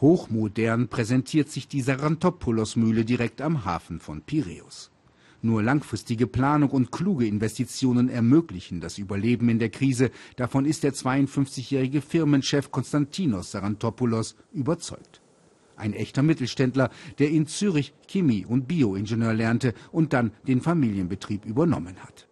Hochmodern präsentiert sich die Sarantopoulos-Mühle direkt am Hafen von Piräus. Nur langfristige Planung und kluge Investitionen ermöglichen das Überleben in der Krise. Davon ist der 52-jährige Firmenchef Konstantinos Sarantopoulos überzeugt. Ein echter Mittelständler, der in Zürich Chemie- und Bioingenieur lernte und dann den Familienbetrieb übernommen hat.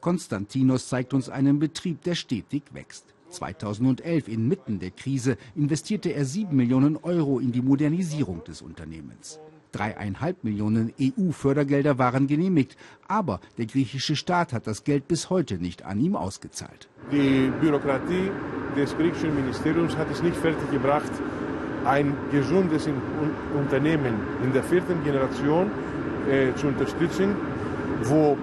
Konstantinos zeigt uns einen Betrieb, der stetig wächst. 2011, inmitten der Krise, investierte er 7 Millionen Euro in die Modernisierung des Unternehmens. Dreieinhalb Millionen EU-Fördergelder waren genehmigt, aber der griechische Staat hat das Geld bis heute nicht an ihm ausgezahlt. Die Bürokratie des griechischen Ministeriums hat es nicht fertiggebracht, ein gesundes Unternehmen in der vierten Generation äh, zu unterstützen, wo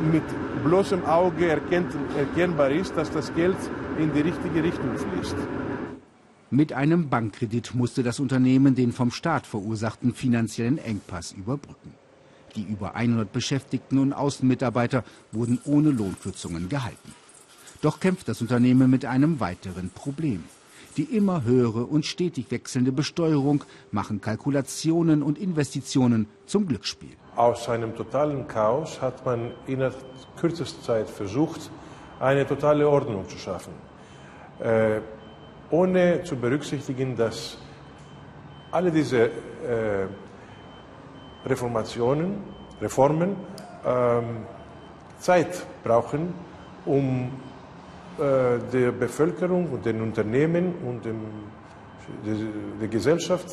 mit bloßem Auge erkennt, erkennbar ist, dass das Geld in die richtige Richtung fließt. Mit einem Bankkredit musste das Unternehmen den vom Staat verursachten finanziellen Engpass überbrücken. Die über 100 Beschäftigten und Außenmitarbeiter wurden ohne Lohnkürzungen gehalten. Doch kämpft das Unternehmen mit einem weiteren Problem. Die immer höhere und stetig wechselnde Besteuerung machen Kalkulationen und Investitionen zum Glücksspiel. Aus einem totalen Chaos hat man innerhalb kürzester Zeit versucht, eine totale Ordnung zu schaffen. Äh, ohne zu berücksichtigen, dass alle diese äh, Reformationen, Reformen ähm, Zeit brauchen, um äh, der Bevölkerung und den Unternehmen und dem, der, der Gesellschaft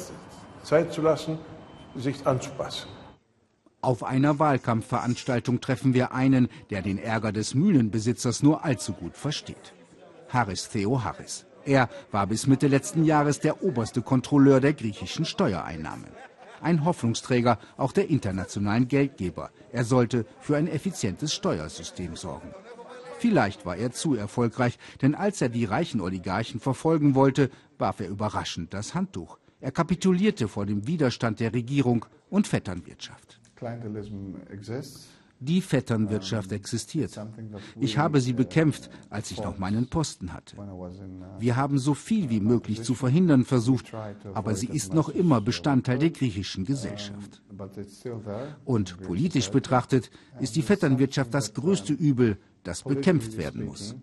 Zeit zu lassen, sich anzupassen. Auf einer Wahlkampfveranstaltung treffen wir einen, der den Ärger des Mühlenbesitzers nur allzu gut versteht. Harris Theo Harris. Er war bis Mitte letzten Jahres der oberste Kontrolleur der griechischen Steuereinnahmen. Ein Hoffnungsträger auch der internationalen Geldgeber. Er sollte für ein effizientes Steuersystem sorgen. Vielleicht war er zu erfolgreich, denn als er die reichen Oligarchen verfolgen wollte, warf er überraschend das Handtuch. Er kapitulierte vor dem Widerstand der Regierung und Vetternwirtschaft. Die Vetternwirtschaft existiert. Ich habe sie bekämpft, als ich noch meinen Posten hatte. Wir haben so viel wie möglich zu verhindern versucht, aber sie ist noch immer Bestandteil der griechischen Gesellschaft. Und politisch betrachtet ist die Vetternwirtschaft das größte Übel, das bekämpft werden muss.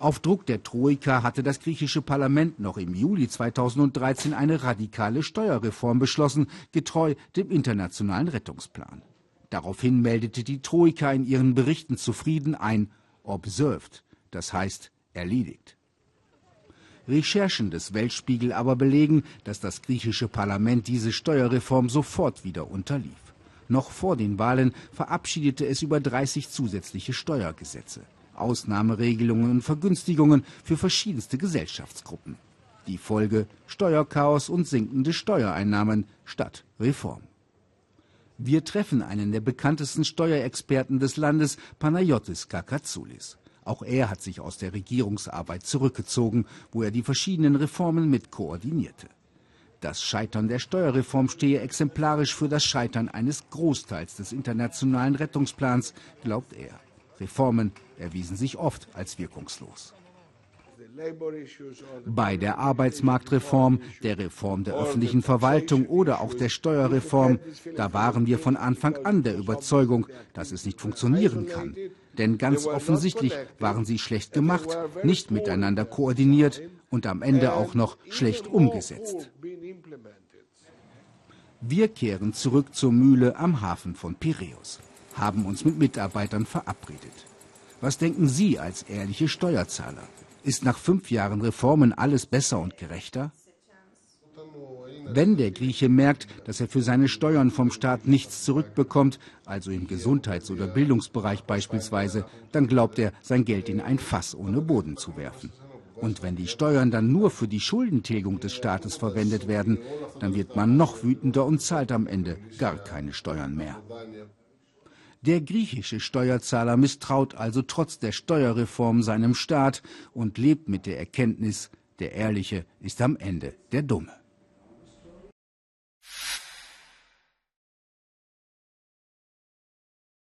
Auf Druck der Troika hatte das griechische Parlament noch im Juli 2013 eine radikale Steuerreform beschlossen, getreu dem internationalen Rettungsplan. Daraufhin meldete die Troika in ihren Berichten zufrieden ein observed, das heißt erledigt. Recherchen des Weltspiegel aber belegen, dass das griechische Parlament diese Steuerreform sofort wieder unterlief. Noch vor den Wahlen verabschiedete es über 30 zusätzliche Steuergesetze. Ausnahmeregelungen und Vergünstigungen für verschiedenste Gesellschaftsgruppen. Die Folge Steuerchaos und sinkende Steuereinnahmen statt Reform. Wir treffen einen der bekanntesten Steuerexperten des Landes, Panayotis Kakatsoulis. Auch er hat sich aus der Regierungsarbeit zurückgezogen, wo er die verschiedenen Reformen mit koordinierte. Das Scheitern der Steuerreform stehe exemplarisch für das Scheitern eines Großteils des internationalen Rettungsplans, glaubt er. Reformen erwiesen sich oft als wirkungslos. Bei der Arbeitsmarktreform, der Reform der öffentlichen Verwaltung oder auch der Steuerreform, da waren wir von Anfang an der Überzeugung, dass es nicht funktionieren kann. Denn ganz offensichtlich waren sie schlecht gemacht, nicht miteinander koordiniert und am Ende auch noch schlecht umgesetzt. Wir kehren zurück zur Mühle am Hafen von Piräus haben uns mit Mitarbeitern verabredet. Was denken Sie als ehrliche Steuerzahler? Ist nach fünf Jahren Reformen alles besser und gerechter? Wenn der Grieche merkt, dass er für seine Steuern vom Staat nichts zurückbekommt, also im Gesundheits- oder Bildungsbereich beispielsweise, dann glaubt er, sein Geld in ein Fass ohne Boden zu werfen. Und wenn die Steuern dann nur für die Schuldentilgung des Staates verwendet werden, dann wird man noch wütender und zahlt am Ende gar keine Steuern mehr. Der griechische Steuerzahler misstraut also trotz der Steuerreform seinem Staat und lebt mit der Erkenntnis, der Ehrliche ist am Ende der Dumme.